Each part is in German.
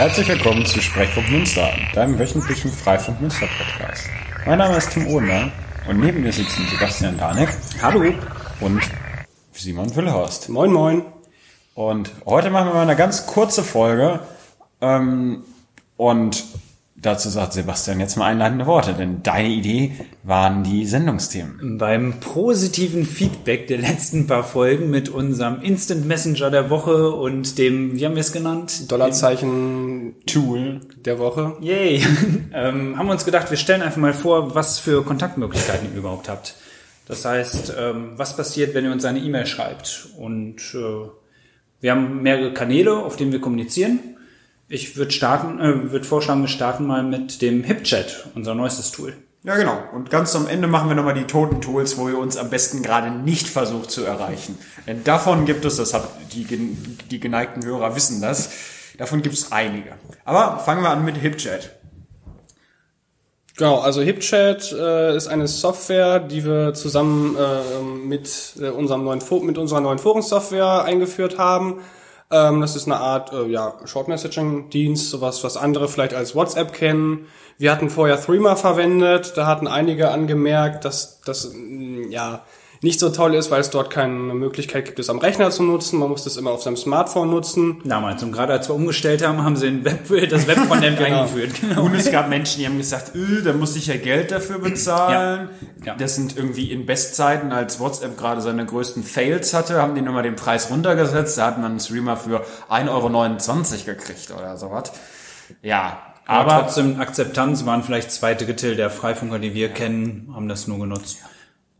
Herzlich willkommen zu Sprechfunk Münster, deinem wöchentlichen Freifunk Münster Podcast. Mein Name ist Tim Ohner und neben mir sitzen Sebastian Danek. Hallo. Und Simon Wüllhorst. Moin, moin. Und heute machen wir mal eine ganz kurze Folge. Ähm, und Dazu sagt Sebastian jetzt mal einleitende Worte, denn deine Idee waren die Sendungsthemen. Beim positiven Feedback der letzten paar Folgen mit unserem Instant Messenger der Woche und dem, wie haben wir es genannt? Dollarzeichen Tool der Woche. Yay! ähm, haben wir uns gedacht, wir stellen einfach mal vor, was für Kontaktmöglichkeiten ihr überhaupt habt. Das heißt, ähm, was passiert, wenn ihr uns eine E-Mail schreibt? Und äh, wir haben mehrere Kanäle, auf denen wir kommunizieren. Ich würde starten, äh, würde vorschlagen, wir starten mal mit dem HipChat, unser neuestes Tool. Ja, genau. Und ganz am Ende machen wir nochmal die toten Tools, wo ihr uns am besten gerade nicht versucht zu erreichen. Denn davon gibt es, das hat die, die geneigten Hörer wissen das, davon gibt es einige. Aber fangen wir an mit HipChat. Genau, also HipChat äh, ist eine Software, die wir zusammen äh, mit, äh, unserem neuen mit unserer neuen Forensoftware eingeführt haben. Ähm, das ist eine Art äh, ja, Short Messaging Dienst, sowas, was andere vielleicht als WhatsApp kennen. Wir hatten vorher Threema verwendet, da hatten einige angemerkt, dass das ja nicht so toll ist, weil es dort keine Möglichkeit gibt, es am Rechner zu nutzen. Man muss das immer auf seinem Smartphone nutzen. Damals. Und gerade als wir umgestellt haben, haben sie den Web, das Webfrontend genau. eingeführt. Genau. Und es gab Menschen, die haben gesagt, öh, da muss ich ja Geld dafür bezahlen. Ja. Ja. Das sind irgendwie in Bestzeiten, als WhatsApp gerade seine größten Fails hatte, haben die nochmal den Preis runtergesetzt. Da hat man einen Streamer für 1,29 Euro gekriegt oder sowas. Ja, aber, aber trotzdem Akzeptanz waren vielleicht zwei Drittel der Freifunker, die wir kennen, haben das nur genutzt.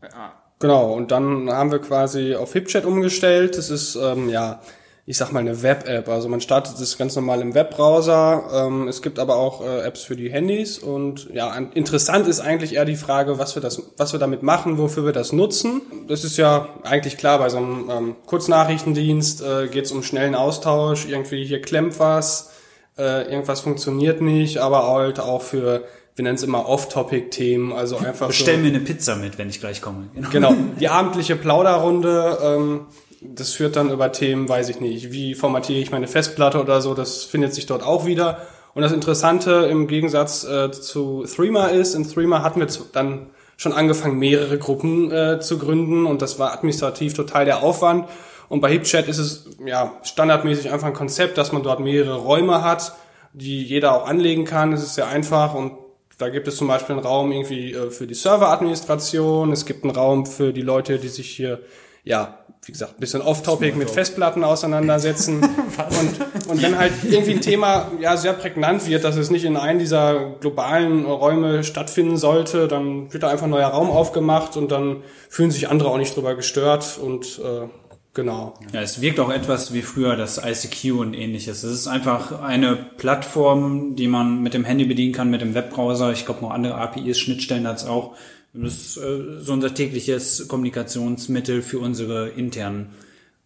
Ja. Genau, und dann haben wir quasi auf HipChat umgestellt. Das ist, ähm, ja, ich sag mal eine Web-App. Also man startet das ganz normal im Webbrowser. Ähm, es gibt aber auch äh, Apps für die Handys. Und ja, interessant ist eigentlich eher die Frage, was wir, das, was wir damit machen, wofür wir das nutzen. Das ist ja eigentlich klar, bei so einem ähm, Kurznachrichtendienst äh, geht es um schnellen Austausch. Irgendwie hier klemmt was, äh, irgendwas funktioniert nicht, aber halt auch für wir nennen es immer Off-Topic-Themen, also einfach Bestell so, mir eine Pizza mit, wenn ich gleich komme. Genau, genau die abendliche Plauderrunde, ähm, das führt dann über Themen, weiß ich nicht, wie formatiere ich meine Festplatte oder so, das findet sich dort auch wieder. Und das Interessante im Gegensatz äh, zu Threema ist, in Threema hatten wir dann schon angefangen, mehrere Gruppen äh, zu gründen und das war administrativ total der Aufwand. Und bei HipChat ist es ja standardmäßig einfach ein Konzept, dass man dort mehrere Räume hat, die jeder auch anlegen kann. Es ist sehr einfach und da gibt es zum Beispiel einen Raum irgendwie äh, für die Serveradministration, es gibt einen Raum für die Leute, die sich hier, ja, wie gesagt, ein bisschen off-topic mit Festplatten auseinandersetzen. und, und wenn halt irgendwie ein Thema ja sehr prägnant wird, dass es nicht in einem dieser globalen Räume stattfinden sollte, dann wird da einfach ein neuer Raum aufgemacht und dann fühlen sich andere auch nicht drüber gestört. Und äh, Genau. Ja, es wirkt auch etwas wie früher das ICQ und ähnliches. Es ist einfach eine Plattform, die man mit dem Handy bedienen kann, mit dem Webbrowser. Ich glaube, noch andere APIs, Schnittstellen hat es auch. Das ist äh, so unser tägliches Kommunikationsmittel für unsere internen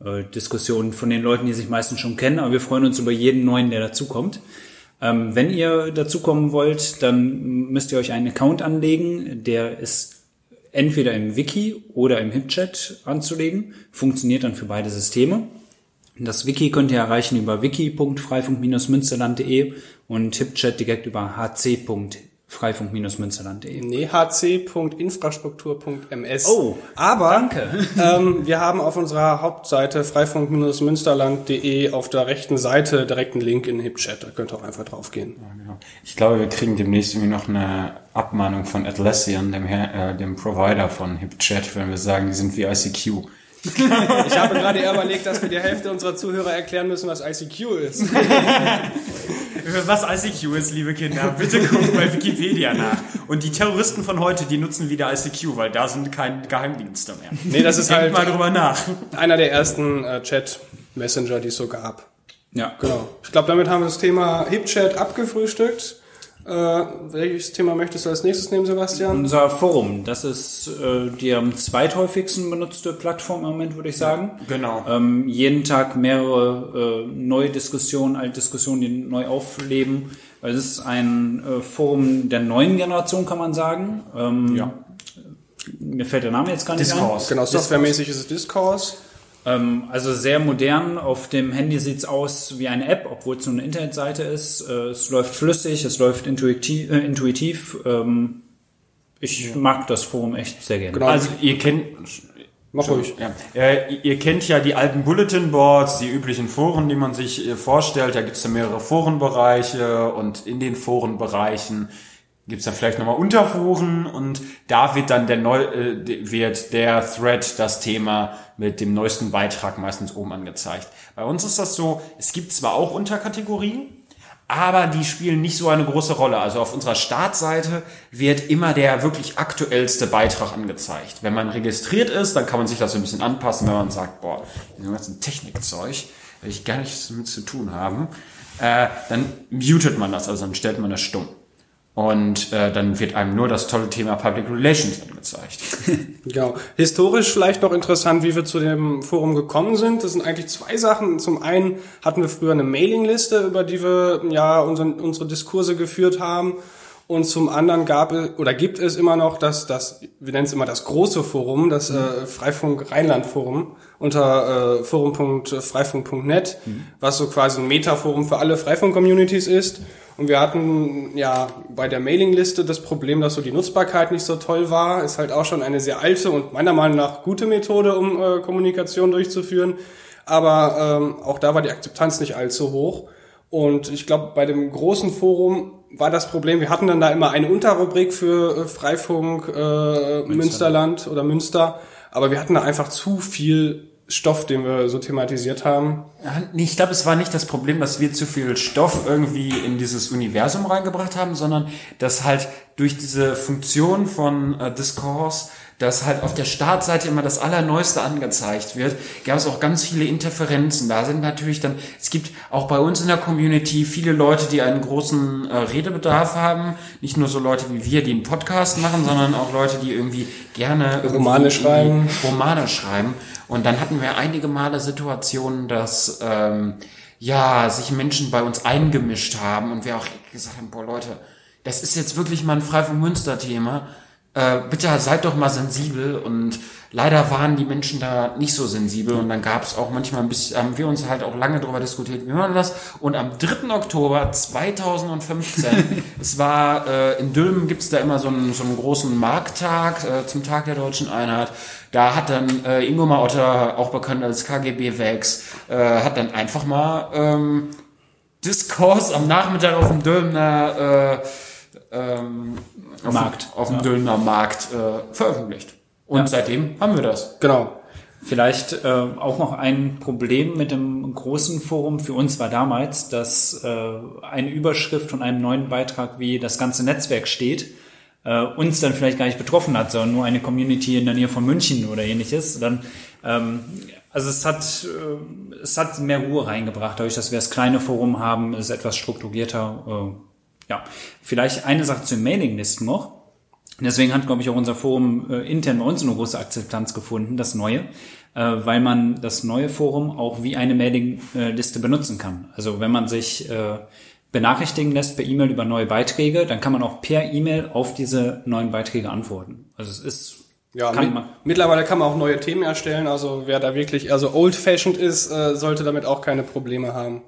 äh, Diskussionen von den Leuten, die sich meistens schon kennen. Aber wir freuen uns über jeden neuen, der dazukommt. Ähm, wenn ihr dazukommen wollt, dann müsst ihr euch einen Account anlegen. Der ist entweder im Wiki oder im HipChat anzulegen. Funktioniert dann für beide Systeme. Das Wiki könnt ihr erreichen über wiki.freifunk-münsterland.de und HipChat direkt über hc freifunk-münsterland.de. Nee, hc.infrastruktur.ms. Oh, aber danke. ähm, wir haben auf unserer Hauptseite freifunk-münsterland.de auf der rechten Seite direkt einen Link in HipChat. Da könnt ihr auch einfach draufgehen. Ja, genau. Ich glaube, wir kriegen demnächst irgendwie noch eine Abmahnung von Atlassian, dem, äh, dem Provider von HipChat, wenn wir sagen, die sind wie ICQ. ich habe gerade überlegt, dass wir die Hälfte unserer Zuhörer erklären müssen, was ICQ ist. was ICQ ist, liebe Kinder, bitte guckt bei Wikipedia nach. Und die Terroristen von heute, die nutzen wieder ICQ, weil da sind keine Geheimdienste mehr. Nee, das ist Denkt halt mal drüber nach. einer der ersten äh, Chat-Messenger, die es so gab. Ja. Genau. Ich glaube, damit haben wir das Thema HipChat abgefrühstückt. Äh, welches Thema möchtest du als nächstes nehmen, Sebastian? Unser Forum, das ist äh, die am zweithäufigsten benutzte Plattform im Moment, würde ich sagen. Genau. Ähm, jeden Tag mehrere äh, neue Diskussionen, alte Diskussionen, die neu aufleben. Es ist ein äh, Forum der neuen Generation, kann man sagen. Ähm, ja. Mir fällt der Name jetzt gar nicht Discourse. ein. Genau, softwaremäßig ist es Discourse. Ähm, also sehr modern. Auf dem Handy sieht's aus wie eine App, obwohl es nur eine Internetseite ist. Äh, es läuft flüssig, es läuft intuitiv. Äh, intuitiv. Ähm, ich ja. mag das Forum echt sehr gerne. Genau. Also ihr kennt Mach ruhig. Ja. Äh, ihr kennt ja die alten Bulletin Boards, die üblichen Foren, die man sich äh, vorstellt. Da gibt's ja mehrere Forenbereiche und in den Forenbereichen gibt's dann vielleicht nochmal Unterforen und da wird dann der neu äh, wird der Thread das Thema mit dem neuesten Beitrag meistens oben angezeigt. Bei uns ist das so, es gibt zwar auch Unterkategorien, aber die spielen nicht so eine große Rolle. Also auf unserer Startseite wird immer der wirklich aktuellste Beitrag angezeigt. Wenn man registriert ist, dann kann man sich das so ein bisschen anpassen, wenn man sagt, boah, ist ein Technikzeug, will ich gar nichts damit zu tun haben. Äh, dann mutet man das, also dann stellt man das stumm. Und äh, dann wird einem nur das tolle Thema Public Relations angezeigt. genau. Historisch vielleicht noch interessant, wie wir zu dem Forum gekommen sind. Das sind eigentlich zwei Sachen. Zum einen hatten wir früher eine Mailingliste, über die wir ja unsere, unsere Diskurse geführt haben. Und zum anderen gab es oder gibt es immer noch das, das wir nennen es immer das große Forum, das äh, Freifunk Rheinland Forum unter äh, forum.freifunk.net, mhm. was so quasi ein Metaforum für alle Freifunk-Communities ist. Und wir hatten ja bei der Mailingliste das Problem, dass so die Nutzbarkeit nicht so toll war. Ist halt auch schon eine sehr alte und meiner Meinung nach gute Methode, um äh, Kommunikation durchzuführen. Aber ähm, auch da war die Akzeptanz nicht allzu hoch. Und ich glaube, bei dem großen Forum war das Problem, wir hatten dann da immer eine Unterrubrik für äh, Freifunk äh, Münsterland oder Münster, aber wir hatten da einfach zu viel Stoff, den wir so thematisiert haben? Ich glaube, es war nicht das Problem, dass wir zu viel Stoff irgendwie in dieses Universum reingebracht haben, sondern dass halt durch diese Funktion von äh, Discourse dass halt auf der Startseite immer das Allerneueste angezeigt wird, gab es auch ganz viele Interferenzen. Da sind natürlich dann, es gibt auch bei uns in der Community viele Leute, die einen großen äh, Redebedarf haben. Nicht nur so Leute wie wir, die einen Podcast machen, sondern auch Leute, die irgendwie gerne Romane schreiben. Romane schreiben. Und dann hatten wir einige Male Situationen, dass ähm, ja sich Menschen bei uns eingemischt haben und wir auch gesagt haben, boah Leute, das ist jetzt wirklich mal ein Frei von Münster Thema. Äh, bitte seid doch mal sensibel und leider waren die Menschen da nicht so sensibel und dann gab es auch manchmal ein bisschen, haben wir uns halt auch lange darüber diskutiert, wie wir das und am 3. Oktober 2015, es war äh, in Dülmen gibt's da immer so einen, so einen großen Markttag äh, zum Tag der deutschen Einheit, da hat dann äh, Ingo Otter, auch bekannt als KGB Wex, äh, hat dann einfach mal ähm, Diskurs am Nachmittag auf dem Dülmener äh, ähm, auf Markt. Dem, auf dem ja. Döner Markt äh, veröffentlicht. Und ja. seitdem haben wir das. Genau. Vielleicht äh, auch noch ein Problem mit dem großen Forum für uns war damals, dass äh, eine Überschrift von einem neuen Beitrag wie das ganze Netzwerk steht, äh, uns dann vielleicht gar nicht betroffen hat, sondern nur eine Community in der Nähe von München oder ähnliches. Dann, ähm, also es hat, äh, es hat mehr Ruhe reingebracht, dadurch, dass wir das kleine Forum haben, ist etwas strukturierter. Äh, ja, vielleicht eine Sache zu Mailinglisten noch. Deswegen hat, glaube ich, auch unser Forum äh, intern bei uns eine große Akzeptanz gefunden, das neue, äh, weil man das neue Forum auch wie eine Mailingliste benutzen kann. Also wenn man sich äh, benachrichtigen lässt per E-Mail über neue Beiträge, dann kann man auch per E-Mail auf diese neuen Beiträge antworten. Also es ist ja, kann mit, mittlerweile kann man auch neue Themen erstellen. Also wer da wirklich eher so old-fashioned ist, äh, sollte damit auch keine Probleme haben.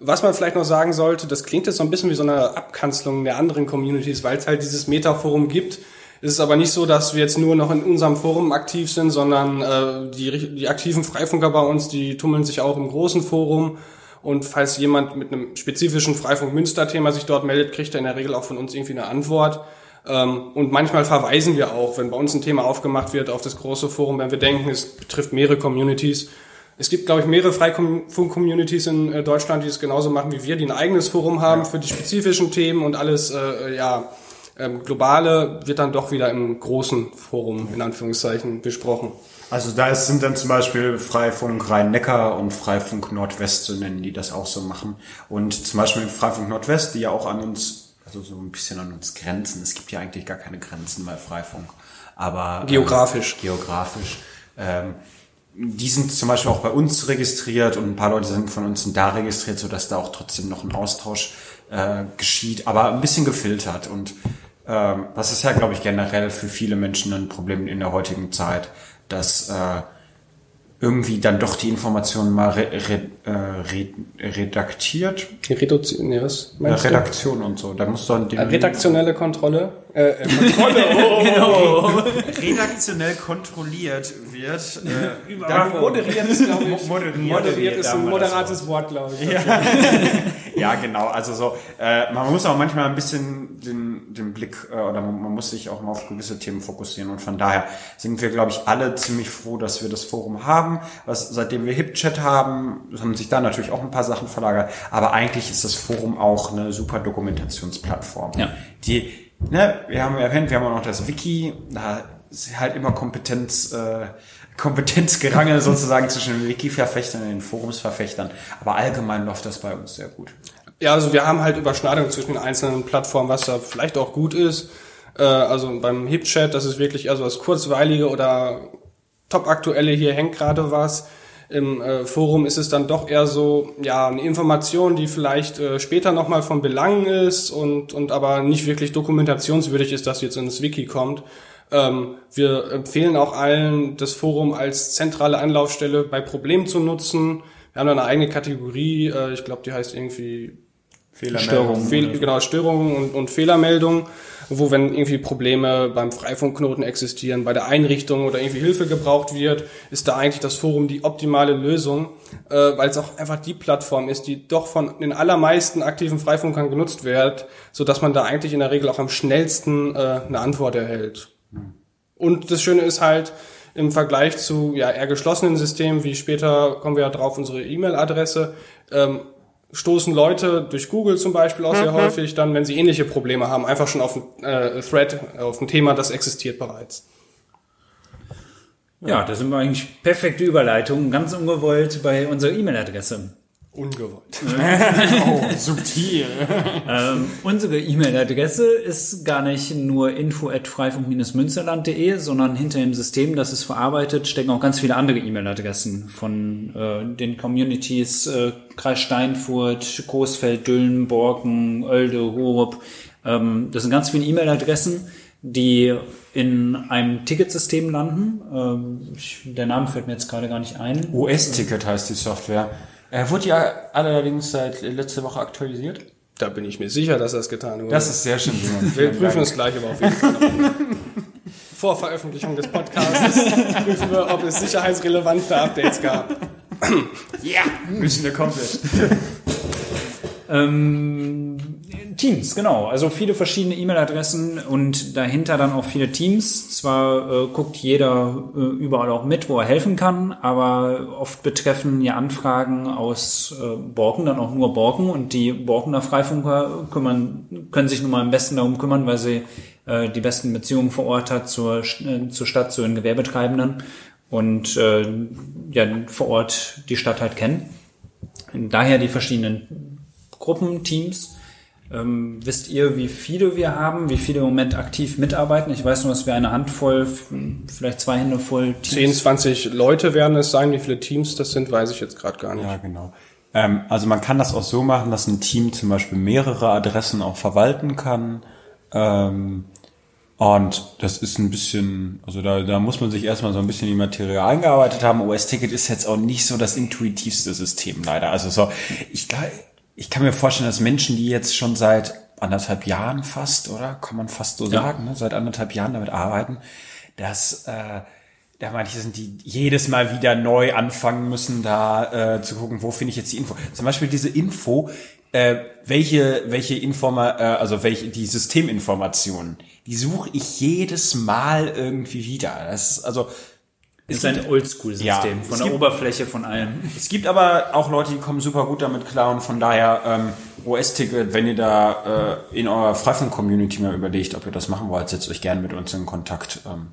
Was man vielleicht noch sagen sollte, das klingt jetzt so ein bisschen wie so eine Abkanzelung der anderen Communities, weil es halt dieses Metaforum gibt. Es ist aber nicht so, dass wir jetzt nur noch in unserem Forum aktiv sind, sondern äh, die, die aktiven Freifunker bei uns, die tummeln sich auch im großen Forum. Und falls jemand mit einem spezifischen Freifunk-Münster-Thema sich dort meldet, kriegt er in der Regel auch von uns irgendwie eine Antwort. Ähm, und manchmal verweisen wir auch, wenn bei uns ein Thema aufgemacht wird, auf das große Forum, wenn wir denken, es betrifft mehrere Communities es gibt, glaube ich, mehrere Freifunk-Communities in äh, Deutschland, die es genauso machen wie wir, die ein eigenes Forum haben ja. für die spezifischen Themen und alles, äh, ja, ähm, globale wird dann doch wieder im großen Forum, in Anführungszeichen, besprochen. Also da sind dann zum Beispiel Freifunk Rhein-Neckar und Freifunk Nordwest zu nennen, die das auch so machen. Und zum Beispiel Freifunk Nordwest, die ja auch an uns, also so ein bisschen an uns grenzen. Es gibt ja eigentlich gar keine Grenzen bei Freifunk. Aber geografisch. Äh, geografisch. Ähm, die sind zum Beispiel auch bei uns registriert und ein paar Leute sind von uns sind da registriert, so dass da auch trotzdem noch ein Austausch äh, geschieht, aber ein bisschen gefiltert. Und ähm, das ist ja, glaube ich, generell für viele Menschen ein Problem in der heutigen Zeit, dass äh, irgendwie dann doch die Informationen mal re, re, äh, re, redaktiert. Reduktion, nee, was meinst Redaktion du? und so. Da musst du dann den Redaktionelle Kontrolle. Äh, äh Kontrolle. Oh. genau. Redaktionell kontrolliert wird. Äh, moderiert ist, glaube ich. Moderiert, moderiert ist ein moderates Wort, glaube ich. Ja. ja, genau. Also so, äh, man muss auch manchmal ein bisschen den, den Blick äh, oder man, man muss sich auch mal auf gewisse Themen fokussieren und von daher sind wir, glaube ich, alle ziemlich froh, dass wir das Forum haben. Was, seitdem wir HipChat haben, haben sich da natürlich auch ein paar Sachen verlagert, aber eigentlich ist das Forum auch eine super Dokumentationsplattform, ja. die ne, wir haben erwähnt, wir haben auch noch das Wiki, da ist halt immer Kompetenz, äh, Kompetenzgerangel sozusagen zwischen den Wiki-Verfechtern und den Forumsverfechtern. Aber allgemein läuft das bei uns sehr gut. Ja, also wir haben halt Überschneidungen zwischen den einzelnen Plattformen, was da vielleicht auch gut ist. Äh, also beim HipChat, das ist wirklich eher so das Kurzweilige oder Top-Aktuelle, hier hängt gerade was. Im äh, Forum ist es dann doch eher so, ja, eine Information, die vielleicht äh, später nochmal von Belang ist und, und aber nicht wirklich dokumentationswürdig ist, dass jetzt ins Wiki kommt. Ähm, wir empfehlen auch allen, das Forum als zentrale Anlaufstelle bei Problemen zu nutzen. Wir haben da eine eigene Kategorie, äh, ich glaube, die heißt irgendwie Fehlermeldungen. Fehl, genau, Störungen und, und Fehlermeldungen, wo wenn irgendwie Probleme beim Freifunkknoten existieren, bei der Einrichtung oder irgendwie Hilfe gebraucht wird, ist da eigentlich das Forum die optimale Lösung, äh, weil es auch einfach die Plattform ist, die doch von den allermeisten aktiven Freifunkern genutzt wird, so dass man da eigentlich in der Regel auch am schnellsten äh, eine Antwort erhält. Und das Schöne ist halt, im Vergleich zu ja, eher geschlossenen Systemen, wie später kommen wir ja drauf, unsere E-Mail-Adresse, ähm, stoßen Leute durch Google zum Beispiel auch sehr mhm. häufig dann, wenn sie ähnliche Probleme haben, einfach schon auf ein äh, Thread, auf ein Thema, das existiert bereits. Ja, da sind wir eigentlich perfekte Überleitungen, ganz ungewollt bei unserer E-Mail-Adresse. Ungewollt. oh, subtil. ähm, unsere E-Mail-Adresse ist gar nicht nur info at freifunk-münsterland.de, sondern hinter dem System, das es verarbeitet, stecken auch ganz viele andere E-Mail-Adressen von äh, den Communities äh, Kreis Steinfurt, Coesfeld, Düllen, Borken, Oelde, Rurup. Ähm, das sind ganz viele E-Mail-Adressen, die in einem Ticketsystem landen. Ähm, ich, der Name fällt mir jetzt gerade gar nicht ein. US-Ticket heißt die Software. Er wurde ja allerdings seit letzte Woche aktualisiert. Da bin ich mir sicher, dass er es getan wurde. Das ist sehr schön. Wir prüfen es gleich aber auf jeden Fall. Vor Veröffentlichung des Podcasts prüfen wir, ob es sicherheitsrelevante Updates gab. Ja, yeah, Mission accomplished. ähm, Teams, genau. Also viele verschiedene E-Mail-Adressen und dahinter dann auch viele Teams. Zwar äh, guckt jeder äh, überall auch mit, wo er helfen kann, aber oft betreffen ja Anfragen aus äh, Borken dann auch nur Borken und die Borkener Freifunker kümmern, können sich nun mal am besten darum kümmern, weil sie äh, die besten Beziehungen vor Ort hat zur, äh, zur Stadt, zu den Gewerbetreibenden und äh, ja vor Ort die Stadt halt kennen. Daher die verschiedenen Gruppen, Teams ähm, wisst ihr, wie viele wir haben, wie viele im Moment aktiv mitarbeiten? Ich weiß nur, dass wir eine Handvoll, vielleicht zwei Hände voll Teams. 10, 20 Leute werden es sein. Wie viele Teams das sind, weiß ich jetzt gerade gar nicht. Ja, genau. Ähm, also man kann das auch so machen, dass ein Team zum Beispiel mehrere Adressen auch verwalten kann. Ähm, und das ist ein bisschen, also da, da muss man sich erstmal so ein bisschen in die Materie eingearbeitet haben. OS-Ticket ist jetzt auch nicht so das intuitivste System leider. Also so, ich glaube, ich kann mir vorstellen, dass Menschen, die jetzt schon seit anderthalb Jahren fast, oder? Kann man fast so ja. sagen, ne? seit anderthalb Jahren damit arbeiten, dass äh, da manche sind, die jedes Mal wieder neu anfangen müssen, da äh, zu gucken, wo finde ich jetzt die Info. Zum Beispiel diese Info, äh, welche, welche Informa, äh, also welche, die Systeminformationen, die suche ich jedes Mal irgendwie wieder. Das ist, also ist ein Oldschool-System ja, von der gibt, Oberfläche von allem. Es gibt aber auch Leute, die kommen super gut damit klar und von daher ähm, OS-Ticket, wenn ihr da äh, in eurer Freifunk-Community mal überlegt, ob ihr das machen wollt, setzt euch gerne mit uns in Kontakt. Ähm,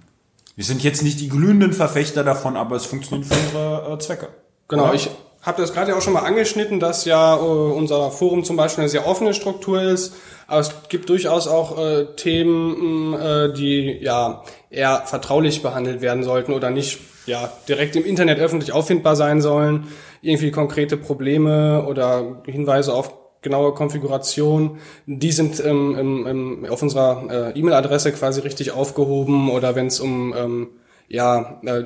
wir sind jetzt nicht die glühenden Verfechter davon, aber es funktioniert für unsere äh, Zwecke. Genau, oder? ich habe das gerade ja auch schon mal angeschnitten, dass ja äh, unser Forum zum Beispiel eine sehr offene Struktur ist. Aber es gibt durchaus auch äh, Themen, äh, die ja eher vertraulich behandelt werden sollten oder nicht ja direkt im Internet öffentlich auffindbar sein sollen. Irgendwie konkrete Probleme oder Hinweise auf genaue Konfiguration, die sind ähm, im, im, auf unserer äh, E-Mail-Adresse quasi richtig aufgehoben oder wenn es um ähm, ja, äh,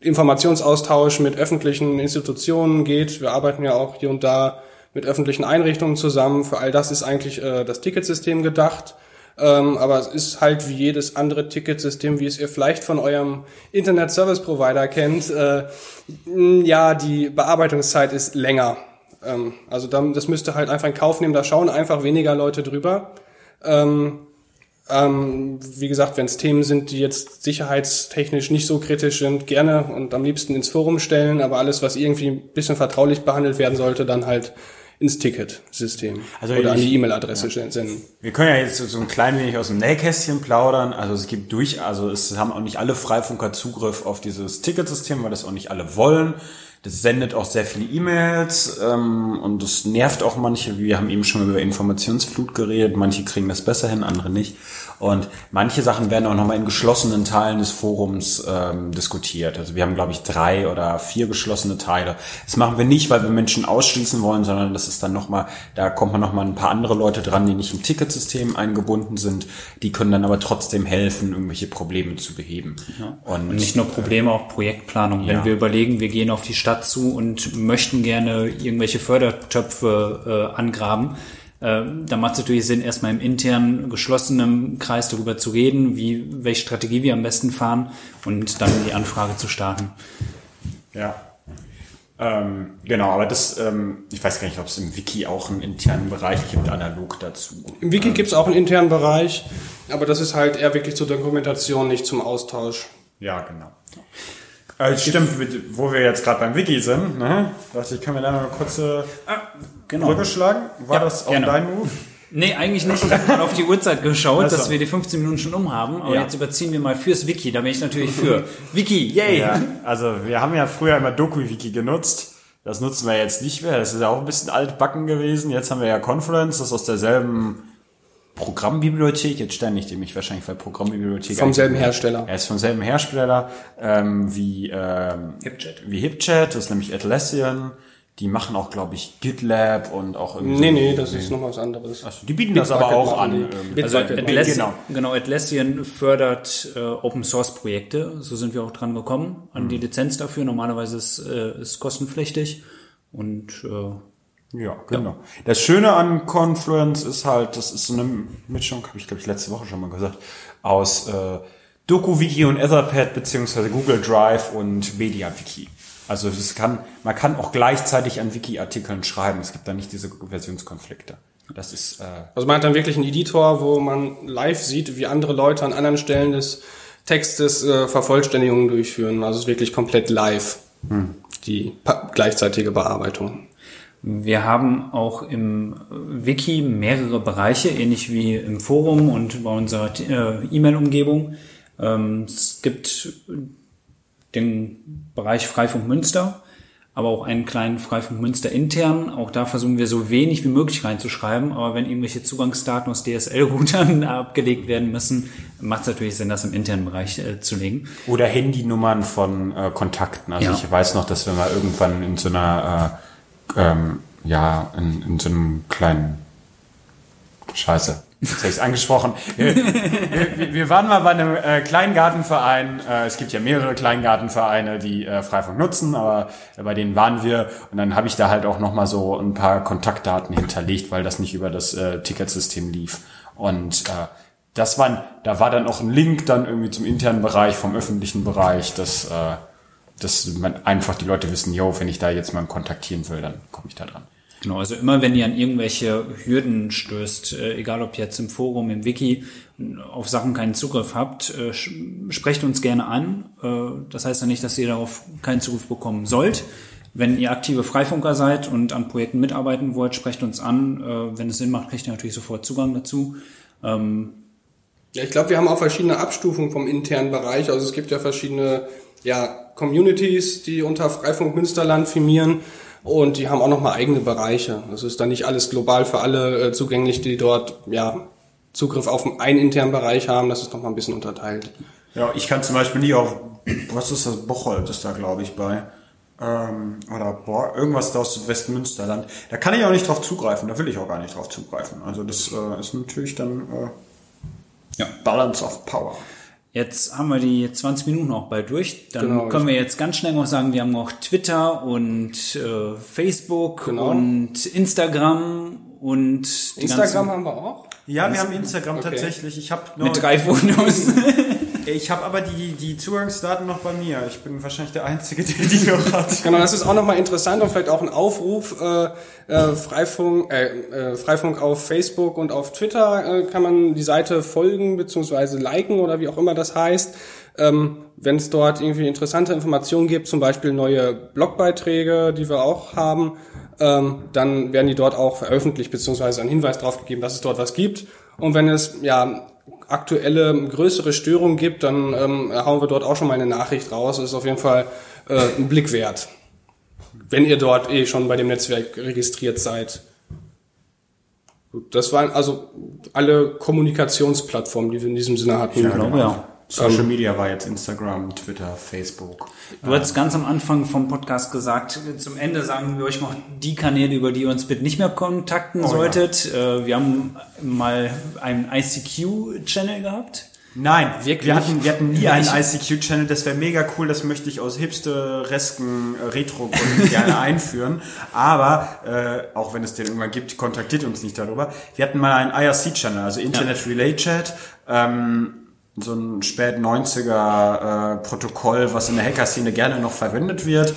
Informationsaustausch mit öffentlichen Institutionen geht. Wir arbeiten ja auch hier und da mit öffentlichen Einrichtungen zusammen. Für all das ist eigentlich äh, das Ticketsystem gedacht. Ähm, aber es ist halt wie jedes andere Ticketsystem, wie es ihr vielleicht von eurem Internet Service Provider kennt. Äh, ja, die Bearbeitungszeit ist länger. Ähm, also dann, das müsste halt einfach in Kauf nehmen. Da schauen einfach weniger Leute drüber. Ähm, ähm, wie gesagt, wenn es Themen sind, die jetzt sicherheitstechnisch nicht so kritisch sind, gerne und am liebsten ins Forum stellen, aber alles, was irgendwie ein bisschen vertraulich behandelt werden sollte, dann halt ins Ticketsystem also oder ich, an die E-Mail-Adresse ja. senden. Wir können ja jetzt so ein klein wenig aus dem Nähkästchen plaudern. Also es gibt durch, also es haben auch nicht alle Freifunker Zugriff auf dieses Ticketsystem, weil das auch nicht alle wollen. Das sendet auch sehr viele E-Mails ähm, und das nervt auch manche. Wir haben eben schon über Informationsflut geredet. Manche kriegen das besser hin, andere nicht. Und manche Sachen werden auch nochmal in geschlossenen Teilen des Forums ähm, diskutiert. Also wir haben, glaube ich, drei oder vier geschlossene Teile. Das machen wir nicht, weil wir Menschen ausschließen wollen, sondern das ist dann nochmal, da kommt man nochmal ein paar andere Leute dran, die nicht im Ticketsystem eingebunden sind. Die können dann aber trotzdem helfen, irgendwelche Probleme zu beheben. Ja. Und, und, nicht nur Probleme, auch Projektplanung. Wenn ja. wir überlegen, wir gehen auf die Stadt dazu und möchten gerne irgendwelche Fördertöpfe äh, angraben, da macht es natürlich Sinn, erstmal im internen, geschlossenen Kreis darüber zu reden, wie, welche Strategie wir am besten fahren und dann die Anfrage zu starten. Ja. Ähm, genau, aber das, ähm, ich weiß gar nicht, ob es im Wiki auch einen internen Bereich gibt, analog dazu. Im Wiki ähm, gibt es auch einen internen Bereich, aber das ist halt eher wirklich zur Dokumentation, nicht zum Austausch. Ja, genau. Äh, stimmt, wo wir jetzt gerade beim Wiki sind, ne? Dachte ich, kann mir da noch eine kurze ah, genau. Brücke schlagen? War ja, das auch gerne. dein Move? Nee, eigentlich nicht. Ich habe mal auf die Uhrzeit geschaut, also. dass wir die 15 Minuten schon um haben. Aber ja. jetzt überziehen wir mal fürs Wiki. Da bin ich natürlich für. Wiki, yay! Ja, also wir haben ja früher immer Doku-Wiki genutzt. Das nutzen wir jetzt nicht mehr. Das ist ja auch ein bisschen altbacken gewesen. Jetzt haben wir ja Conference, das ist aus derselben Programmbibliothek, jetzt stelle ich mich wahrscheinlich weil Programmbibliothek. Vom selben Hersteller. Er ist vom selben Hersteller ähm, wie ähm, HipChat. Wie HipChat, das ist nämlich Atlassian. Die machen auch, glaube ich, GitLab und auch irgendwie. Nee, so nee, das ist noch was anderes. Achso, die bieten das aber auch an. Also Atlassian, genau. genau, Atlassian fördert äh, Open Source Projekte. So sind wir auch dran gekommen an mhm. die Lizenz dafür. Normalerweise ist äh, ist kostenpflichtig und äh, ja, genau. Ja. Das Schöne an Confluence ist halt, das ist so eine Mischung, habe ich glaube ich letzte Woche schon mal gesagt, aus äh, DokuWiki und Etherpad beziehungsweise Google Drive und MediaWiki. Also es kann, man kann auch gleichzeitig an Wiki-Artikeln schreiben. Es gibt da nicht diese Versionskonflikte. Das ist. Äh also man hat dann wirklich einen Editor, wo man live sieht, wie andere Leute an anderen Stellen des Textes äh, Vervollständigungen durchführen. Also es ist wirklich komplett live. Hm. Die gleichzeitige Bearbeitung. Wir haben auch im Wiki mehrere Bereiche, ähnlich wie im Forum und bei unserer äh, E-Mail-Umgebung. Ähm, es gibt den Bereich Freifunk Münster, aber auch einen kleinen Freifunk Münster intern. Auch da versuchen wir so wenig wie möglich reinzuschreiben. Aber wenn irgendwelche Zugangsdaten aus DSL-Routern abgelegt werden müssen, macht es natürlich Sinn, das im internen Bereich äh, zu legen. Oder Handynummern von äh, Kontakten. Also ja. ich weiß noch, dass wir mal irgendwann in so einer äh, ähm, ja, in, in so einem kleinen Scheiße. Jetzt habe ich angesprochen. Wir, wir, wir, waren mal bei einem äh, Kleingartenverein. Äh, es gibt ja mehrere Kleingartenvereine, die äh, Freifunk nutzen, aber äh, bei denen waren wir. Und dann habe ich da halt auch nochmal so ein paar Kontaktdaten hinterlegt, weil das nicht über das äh, Ticketsystem lief. Und äh, das waren, da war dann auch ein Link dann irgendwie zum internen Bereich, vom öffentlichen Bereich, das äh, dass man einfach die Leute wissen, yo, wenn ich da jetzt mal kontaktieren will, dann komme ich da dran. Genau, also immer wenn ihr an irgendwelche Hürden stößt, äh, egal ob jetzt im Forum, im Wiki, auf Sachen keinen Zugriff habt, äh, sprecht uns gerne an. Äh, das heißt ja nicht, dass ihr darauf keinen Zugriff bekommen sollt. Wenn ihr aktive Freifunker seid und an Projekten mitarbeiten wollt, sprecht uns an. Wenn es Sinn macht, kriegt ihr natürlich sofort Zugang dazu. Ähm, ja, ich glaube, wir haben auch verschiedene Abstufungen vom internen Bereich. Also es gibt ja verschiedene ja, Communities, die unter Freifunk Münsterland firmieren und die haben auch nochmal eigene Bereiche. Das ist dann nicht alles global für alle äh, zugänglich, die dort ja Zugriff auf einen internen Bereich haben. Das ist nochmal ein bisschen unterteilt. Ja, ich kann zum Beispiel nie auf, was ist das, Bocholt ist da glaube ich bei. Ähm, oder boah, irgendwas da aus Westmünsterland. Da kann ich auch nicht drauf zugreifen, da will ich auch gar nicht drauf zugreifen. Also das äh, ist natürlich dann äh, ja. Balance of Power. Jetzt haben wir die 20 Minuten auch bald durch. Dann genau, können wir jetzt ganz schnell noch sagen, wir haben noch Twitter und äh, Facebook genau. und Instagram und Instagram haben wir auch. Ja, wir haben Instagram okay. tatsächlich. Ich habe mit drei Fotos. ich habe aber die die Zugangsdaten noch bei mir. Ich bin wahrscheinlich der Einzige, der die noch hat. Genau, das ist auch nochmal interessant und vielleicht auch ein Aufruf. Äh, äh, Freifunk, äh, äh, Freifunk auf Facebook und auf Twitter äh, kann man die Seite folgen beziehungsweise liken oder wie auch immer das heißt. Ähm, Wenn es dort irgendwie interessante Informationen gibt, zum Beispiel neue Blogbeiträge, die wir auch haben, ähm, dann werden die dort auch veröffentlicht, beziehungsweise ein Hinweis darauf gegeben, dass es dort was gibt. Und wenn es ja aktuelle größere Störungen gibt, dann ähm, hauen wir dort auch schon mal eine Nachricht raus. Das ist auf jeden Fall äh, ein Blick wert, wenn ihr dort eh schon bei dem Netzwerk registriert seid. Das waren also alle Kommunikationsplattformen, die wir in diesem Sinne hatten. Ja, genau, ja. Social ähm, Media war jetzt Instagram, Twitter, Facebook. Du hast ganz am Anfang vom Podcast gesagt, zum Ende sagen wir euch noch die Kanäle, über die ihr uns bitte nicht mehr kontakten oh, solltet. Ja. Äh, wir haben mal einen ICQ-Channel gehabt. Nein, Wirklich? wir hatten, wir hatten nie einen ICQ-Channel. Das wäre mega cool. Das möchte ich aus hipsteresken äh, Retro-Gründen gerne einführen. Aber äh, auch wenn es den irgendwann gibt, kontaktiert uns nicht darüber. Wir hatten mal einen IRC-Channel, also Internet Relay Chat. Ähm, so ein spät 90er äh, Protokoll, was in der Hacker-Szene gerne noch verwendet wird.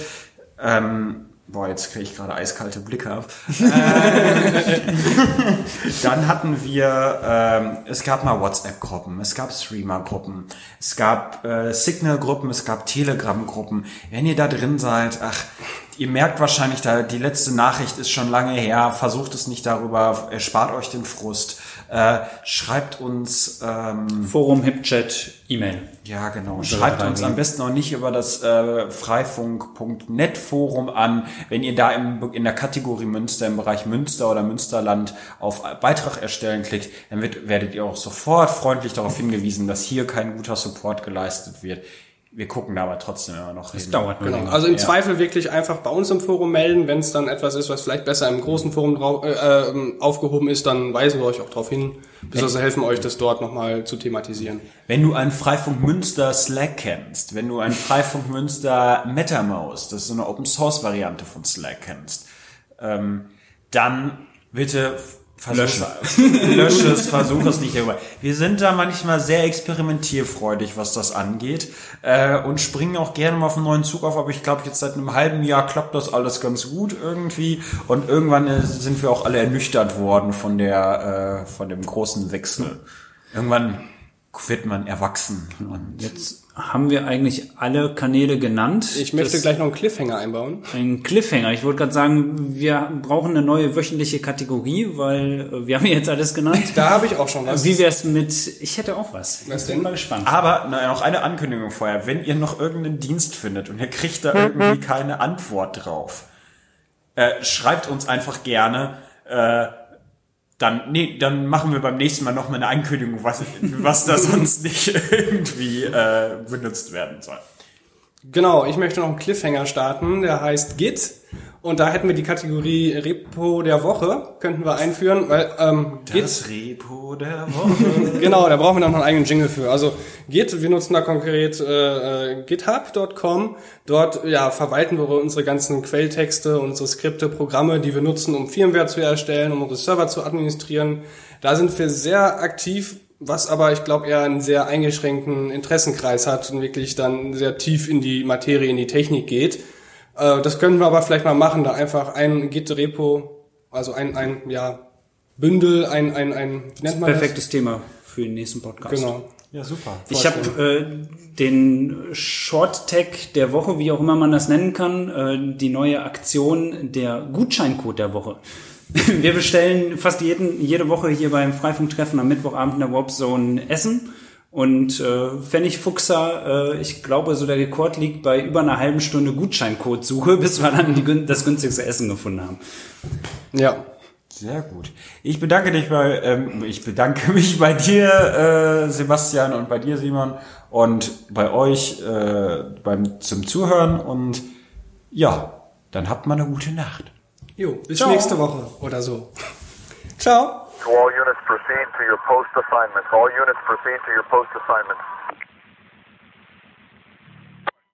Ähm, boah, jetzt kriege ich gerade eiskalte Blicke ab. Äh, dann hatten wir, ähm, es gab mal WhatsApp-Gruppen, es gab Streamer-Gruppen, es gab äh, Signal-Gruppen, es gab Telegram-Gruppen. Wenn ihr da drin seid, ach, ihr merkt wahrscheinlich, da die letzte Nachricht ist schon lange her, versucht es nicht darüber, erspart euch den Frust. Äh, schreibt uns ähm, Forum, Hipchat, E-Mail. Ja, genau. Schreibt uns am besten auch nicht über das äh, freifunk.net Forum an, wenn ihr da im, in der Kategorie Münster, im Bereich Münster oder Münsterland auf Beitrag erstellen klickt, dann wird, werdet ihr auch sofort freundlich darauf hingewiesen, dass hier kein guter Support geleistet wird wir gucken da aber trotzdem immer noch hin. Es dauert genau. Länger. Also im ja. Zweifel wirklich einfach bei uns im Forum melden, wenn es dann etwas ist, was vielleicht besser im großen Forum drauf, äh, äh, aufgehoben ist, dann weisen wir euch auch darauf hin, beziehungsweise helfen euch, das dort nochmal zu thematisieren. Wenn du einen Freifunk Münster Slack kennst, wenn du einen Freifunk Münster MetaMouse, das ist so eine Open Source Variante von Slack kennst, ähm, dann bitte Versuch, lösche es, versuche es nicht darüber. Wir sind da manchmal sehr experimentierfreudig, was das angeht äh, und springen auch gerne mal auf einen neuen Zug auf, aber ich glaube, jetzt seit einem halben Jahr klappt das alles ganz gut irgendwie und irgendwann äh, sind wir auch alle ernüchtert worden von der äh, von dem großen Wechsel. Irgendwann wird man erwachsen. Und jetzt haben wir eigentlich alle Kanäle genannt. Ich möchte das gleich noch einen Cliffhanger einbauen. Ein Cliffhanger. Ich wollte gerade sagen, wir brauchen eine neue wöchentliche Kategorie, weil äh, wir haben jetzt alles genannt. Da habe ich auch schon was. Wie wär's mit, ich hätte auch was. Was denn? Bin mal gespannt. Aber na, noch eine Ankündigung vorher. Wenn ihr noch irgendeinen Dienst findet und ihr kriegt da irgendwie keine Antwort drauf, äh, schreibt uns einfach gerne, äh, dann, nee, dann machen wir beim nächsten Mal noch mal eine Ankündigung, was, was da sonst nicht irgendwie äh, benutzt werden soll. Genau, ich möchte noch einen Cliffhanger starten, der heißt Git. Und da hätten wir die Kategorie Repo der Woche, könnten wir einführen, weil ähm, das Git, Repo der Woche. genau, da brauchen wir noch einen eigenen Jingle für. Also Git, wir nutzen da konkret äh, äh github.com. Dort ja verwalten wir unsere ganzen Quelltexte, unsere Skripte, Programme, die wir nutzen, um Firmware zu erstellen, um unsere Server zu administrieren. Da sind wir sehr aktiv was aber ich glaube eher einen sehr eingeschränkten Interessenkreis hat und wirklich dann sehr tief in die Materie, in die Technik geht. Äh, das können wir aber vielleicht mal machen, da einfach ein Git-Repo, also ein, ein ja, Bündel, ein, ein, ein wie nennt man Perfektes das? Thema für den nächsten Podcast. Genau. Ja, super. Ich habe äh, den Short Tag der Woche, wie auch immer man das nennen kann, äh, die neue Aktion der Gutscheincode der Woche. Wir bestellen fast jeden, jede Woche hier beim Freifunktreffen am Mittwochabend in der Warp Zone Essen und äh, Pfennigfuchser, äh, ich glaube, so der Rekord liegt bei über einer halben Stunde Gutscheincode-Suche, bis wir dann die, das günstigste Essen gefunden haben. Ja. Sehr gut. Ich bedanke dich bei, ähm, ich bedanke mich bei dir, äh, Sebastian, und bei dir, Simon, und bei euch äh, beim zum Zuhören und ja, dann habt mal eine gute Nacht. Jo, bis Ciao. nächste Woche oder so. Ciao. All units, proceed to your post assignments. All units, proceed to your post assignments.